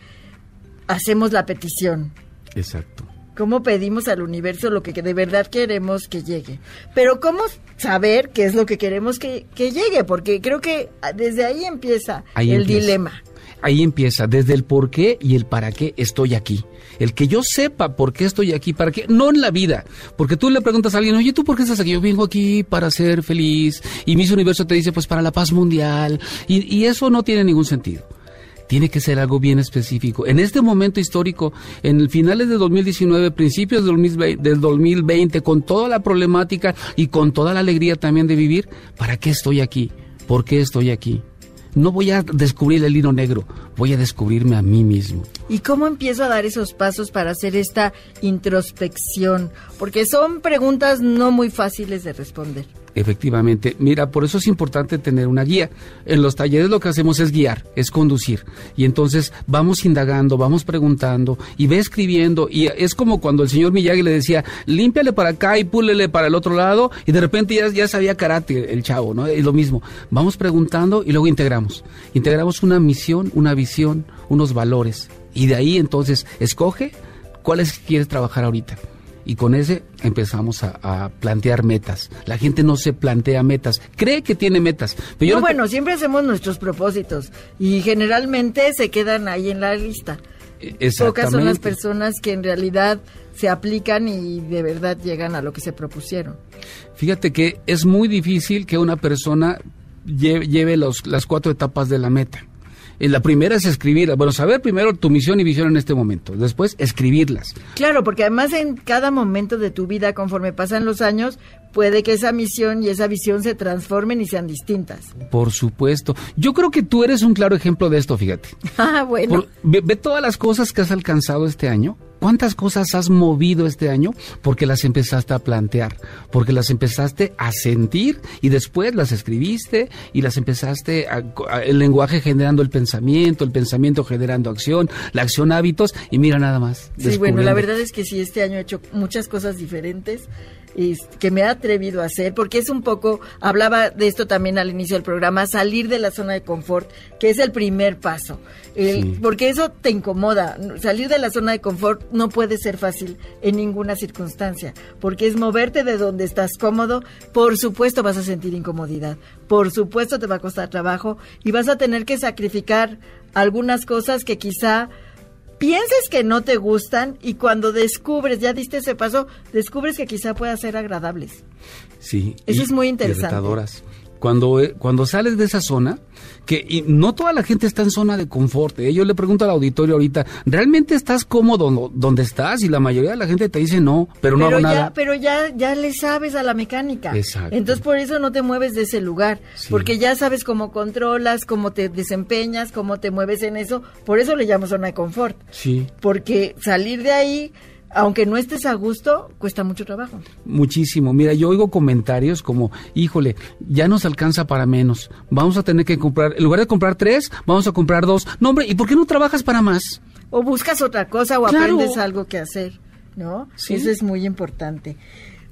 hacemos la petición? Exacto. ¿Cómo pedimos al universo lo que de verdad queremos que llegue? Pero ¿cómo saber qué es lo que queremos que, que llegue? Porque creo que ah, desde ahí empieza Ahí el empieza. dilema. Ahí empieza, desde el por qué y el para qué estoy aquí. El que yo sepa por qué estoy aquí, para qué, no en la vida. Porque tú le preguntas a alguien, oye, ¿tú por qué estás aquí? Yo vengo aquí para ser feliz. Y Miss Universo te dice, pues para la paz mundial. Y, eso no tiene ningún sentido. Tiene que ser algo bien específico. En este momento histórico, en finales de 2019, principios del 2020, del 2020, con toda la problemática y con toda la alegría también de vivir, ¿para qué estoy aquí? ¿Por qué estoy aquí? No voy a descubrir el hilo negro, voy a descubrirme a mí mismo. ¿Y cómo empiezo a dar esos pasos para hacer esta introspección? Porque son preguntas no muy fáciles de responder. Efectivamente, mira, por eso es importante tener una guía. En los talleres lo que hacemos es guiar, es conducir. Y entonces vamos indagando, vamos preguntando y ve escribiendo. Y es como cuando el señor Miyagi le decía, límpiale para acá y púlele para el otro lado. Y de repente ya, ya sabía karate el chavo, ¿no? Es lo mismo. Vamos preguntando y luego integramos. Integramos una misión, una visión, unos valores. Y de ahí entonces escoge cuáles quieres trabajar ahorita y con ese empezamos a, a plantear metas. La gente no se plantea metas, cree que tiene metas. Pero yo No, bueno, siempre hacemos nuestros propósitos y generalmente se quedan ahí en la lista. Pocas son las personas que en realidad se aplican y de verdad llegan a lo que se propusieron. Fíjate que es muy difícil que una persona lleve, lleve los, las cuatro etapas de la meta. La primera es escribirla. Bueno, saber primero tu misión y visión en este momento. Después, escribirlas. Claro, porque además en cada momento de tu vida, conforme pasan los años, puede que esa misión y esa visión se transformen y sean distintas. Por supuesto. Yo creo que tú eres un claro ejemplo de esto, fíjate. Ah, bueno. Por- ve, ve todas las cosas que has alcanzado este año. ¿Cuántas cosas has movido este año? Porque las empezaste a plantear, porque las empezaste a sentir y después las escribiste y las empezaste a, a- el lenguaje generando el pensamiento, el pensamiento generando acción, la acción hábitos y mira nada más. Sí, bueno, la verdad es que sí, este año he hecho muchas cosas diferentes que me he atrevido a hacer, porque es un poco, hablaba de esto también al inicio del programa, salir de la zona de confort, que es el primer paso, El- Sí. porque eso te incomoda, salir de la zona de confort no puede ser fácil en ninguna circunstancia, porque es moverte de donde estás cómodo, por supuesto vas a sentir incomodidad, por supuesto te va a costar trabajo y vas a tener que sacrificar algunas cosas que quizá pienses que no te gustan y cuando descubres, ya diste ese paso, descubres que quizá puedan ser agradables. Sí. Eso es muy y interesante. Cuando, eh, cuando sales de esa zona, que y no toda la gente está en zona de confort. ¿eh? Yo le pregunto al auditorio ahorita, ¿realmente estás cómodo donde estás? Y la mayoría de la gente te dice no, pero no pero hago ya, nada. pero ya, ya le sabes a la mecánica. Exacto. Entonces por eso no te mueves de ese lugar, Sí. porque ya sabes cómo controlas, cómo te desempeñas, cómo te mueves en eso. Por eso le llamo zona de confort, Sí, porque salir de ahí, aunque no estés a gusto, cuesta mucho trabajo. muchísimo. Mira, yo oigo comentarios como, híjole, ya nos alcanza para menos. Vamos a tener que comprar, en lugar de comprar tres, vamos a comprar dos. No, hombre, ¿y por qué no trabajas para más? O buscas otra cosa o Claro. aprendes algo que hacer. ¿no? Sí. Eso es muy importante.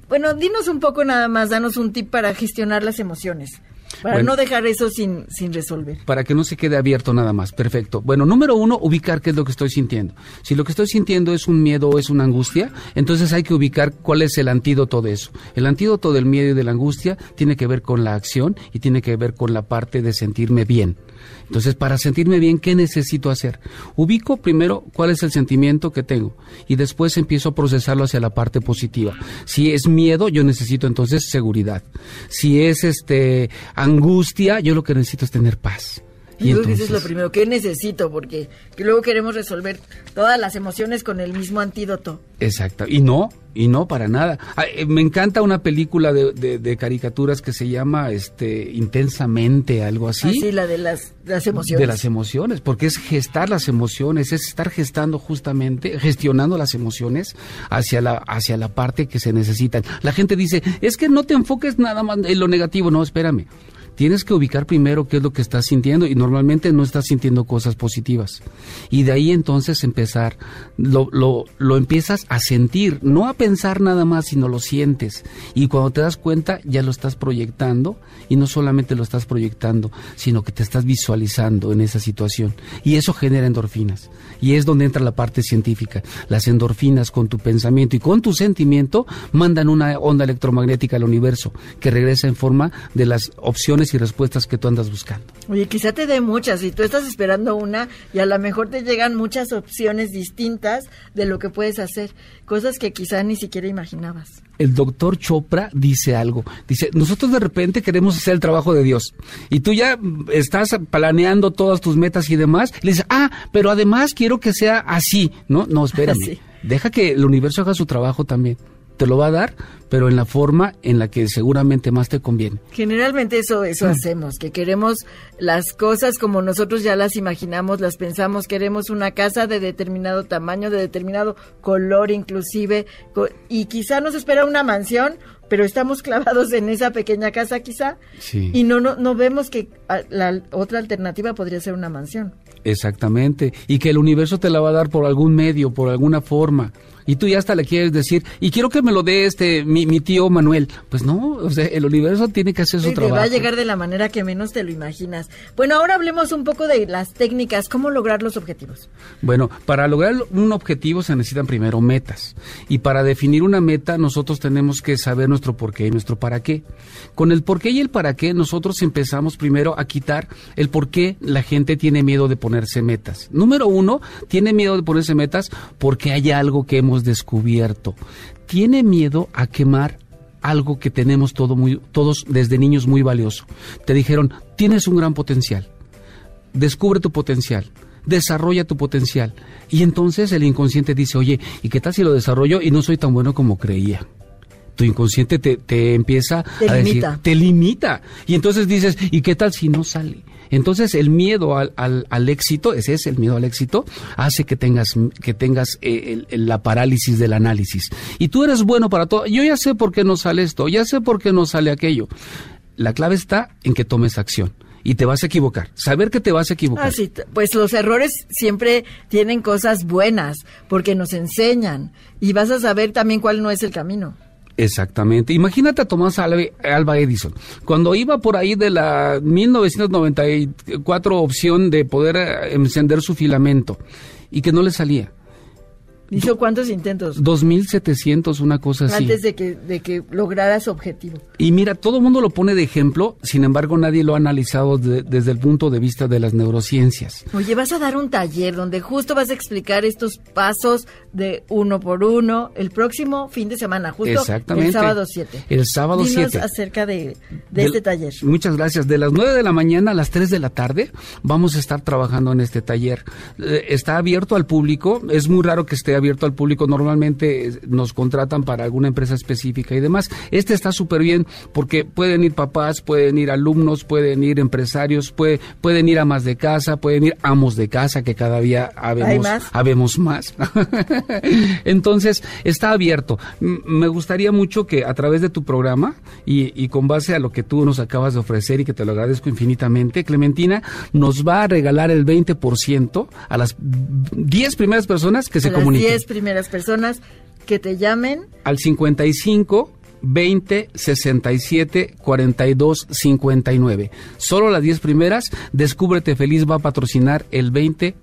Bueno, dinos un poco nada más, danos un tip para gestionar las emociones, para Bueno. no dejar eso sin, sin resolver. para que no se quede abierto nada más. Perfecto. Bueno, número uno, ubicar qué es lo que estoy sintiendo. Si lo que estoy sintiendo es un miedo o es una angustia, entonces hay que ubicar cuál es el antídoto de eso. El antídoto del miedo y de la angustia tiene que ver con la acción y tiene que ver con la parte de sentirme bien. Entonces, para sentirme bien, ¿qué necesito hacer? Ubico primero cuál es el sentimiento que tengo y después empiezo a procesarlo hacia la parte positiva. Si es miedo, yo necesito entonces seguridad. Si es este angustia, yo lo que necesito es tener paz. Y creo que eso es entonces- lo primero que necesito, porque que luego queremos resolver todas las emociones con el mismo antídoto. Exacto. Y no, y no para nada. Ah, eh, me encanta una película de, de- de caricaturas que se llama este Intensamente, algo así. Así, la de las, las emociones. De las emociones, porque es gestar las emociones, es estar gestando justamente, gestionando las emociones hacia la, hacia la parte que se necesitan. La gente dice, es que no te enfoques nada más en lo negativo, no, espérame. Tienes que ubicar primero qué es lo que estás sintiendo y normalmente no estás sintiendo cosas positivas. Y de ahí entonces empezar, lo, lo, lo empiezas a sentir, no a pensar nada más, sino lo sientes. Y cuando te das cuenta ya lo estás proyectando y no solamente lo estás proyectando, sino que te estás visualizando en esa situación. Y eso genera endorfinas. Y es donde entra la parte científica. Las endorfinas con tu pensamiento y con tu sentimiento mandan una onda electromagnética al universo que regresa en forma de las opciones y respuestas que tú andas buscando. Oye, quizá te dé muchas y tú estás esperando una y a lo mejor te llegan muchas opciones distintas de lo que puedes hacer, cosas que quizá ni siquiera imaginabas. el doctor Chopra dice algo. Dice, nosotros de repente queremos hacer el trabajo de Dios. Y tú ya mm, estás planeando todas tus metas y demás. Y le dices, ah, pero además quiero que sea así. No, no, espérame. Sí. Deja que el universo haga su trabajo también. Te lo va a dar, pero en la forma en la que seguramente más te conviene. Generalmente eso eso hacemos, que queremos las cosas como nosotros ya las imaginamos, las pensamos, queremos una casa de determinado tamaño, de determinado color inclusive, y quizá nos espera una mansión, pero estamos clavados en esa pequeña casa quizá, Sí. y no, no, no vemos que la otra alternativa podría ser una mansión. Exactamente. Y que el universo te la va a dar por algún medio, por alguna forma. Y tú ya hasta le quieres decir, y quiero que me lo dé este mi, mi tío Manuel. Pues no, o sea, el universo tiene que hacer su Sí, te trabajo. va a llegar de la manera que menos te lo imaginas. Bueno, ahora hablemos un poco de las técnicas, cómo lograr los objetivos. Bueno, para lograr un objetivo se necesitan primero metas. Y para definir una meta nosotros tenemos que saber nuestro por qué y nuestro para qué. Con el por qué y el para qué nosotros empezamos primero a quitar el por qué la gente tiene miedo de ponerse metas. Número uno, tiene miedo de ponerse metas porque hay algo que hemos descubierto. Tiene miedo a quemar algo que tenemos todo muy, todos desde niños muy valioso. Te dijeron, tienes un gran potencial descubre tu potencial, desarrolla tu potencial. Y entonces el inconsciente dice, oye, ¿y qué tal si lo desarrollo y no soy tan bueno como creía? Tu inconsciente te, te empieza Te a limita. decir, te limita. Y entonces dices, ¿y qué tal si no sale? Entonces el miedo al, al, al éxito, ese es el miedo al éxito, hace que tengas, que tengas eh, la parálisis del análisis. Y tú eres bueno para todo. Yo ya sé por qué no sale esto, ya sé por qué no sale aquello. La clave está en que tomes acción. Y te vas a equivocar. Saber que te vas a equivocar. Ah, pues los errores siempre tienen cosas buenas porque nos enseñan y vas a saber también cuál no es el camino. Exactamente. Imagínate a Tomás Alva Edison. Cuando iba por ahí de la 1994 opción de poder eh, encender su filamento y que no le salía. ¿Hizo cuántos intentos? 2700, una cosa así. Antes de que, de que lograra su objetivo. Y mira, todo el mundo lo pone de ejemplo, sin embargo nadie lo ha analizado de- desde el punto de vista de las neurociencias. Oye, vas a dar un taller donde justo vas a explicar estos pasos de uno por uno el próximo fin de semana, justo Exactamente. el sábado 7. El sábado Dinos 7. acerca de, de Del- este taller. Muchas gracias. De las 9 de la mañana a las 3 de la tarde vamos a estar trabajando en este taller. Eh, está abierto al público. Es muy raro que esté abierto al público. Normalmente eh, nos contratan para alguna empresa específica y demás. Este está súper bien porque pueden ir papás, pueden ir alumnos, pueden ir empresarios, puede- pueden ir amas de casa, pueden ir amos de casa, que cada día habemos, más? habemos más. Entonces, está abierto. M- Me gustaría mucho que a través de tu programa y, y con base a lo que tú nos acabas de ofrecer y que te lo agradezco infinitamente, Clementina nos va a regalar el 20% a las 10 primeras personas que se a comuniquen. 10 primeras personas Que te llamen. Al 55 20 67 42 59. Solo las 10 primeras, Descúbrete Feliz va a patrocinar el 20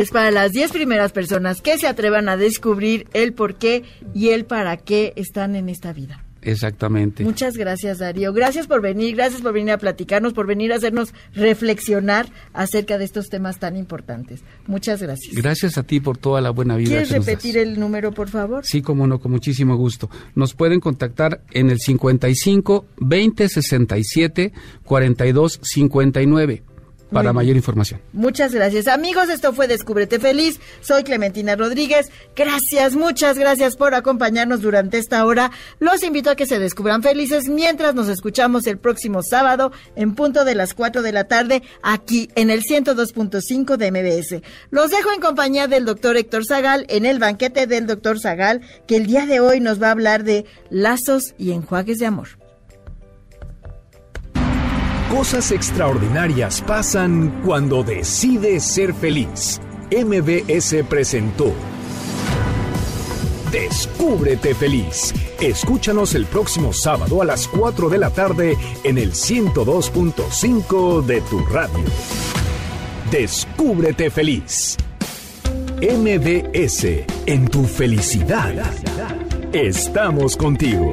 Es para las 10 primeras personas que se atrevan a descubrir el por qué y el para qué están en esta vida. Exactamente. Muchas gracias, Darío. Gracias por venir, gracias por venir a platicarnos, por venir a hacernos reflexionar acerca de estos temas tan importantes. Muchas gracias. Gracias a ti por toda la buena vida. ¿Quieres que nos das. repetir el número, por favor? Sí, como no, con muchísimo gusto. Nos pueden contactar en el 55 20 67 42 59 para mayor información. Muchas gracias. Amigos, esto fue Descúbrete Feliz. Soy Clementina Rodríguez. Gracias, muchas gracias por acompañarnos durante esta hora. Los invito a que se descubran felices mientras nos escuchamos el próximo sábado en punto de las 4 de la tarde aquí en el 102.5 de MBS. Los dejo en compañía del doctor Héctor Zagal en el banquete del doctor Zagal que el día de hoy nos va a hablar de lazos y enjuagues de amor. Cosas extraordinarias pasan cuando decides ser feliz. MBS presentó Descúbrete feliz. Escúchanos el próximo sábado a las 4 de la tarde en el 102.5 de tu radio. Descúbrete feliz. MBS en tu felicidad. Estamos contigo.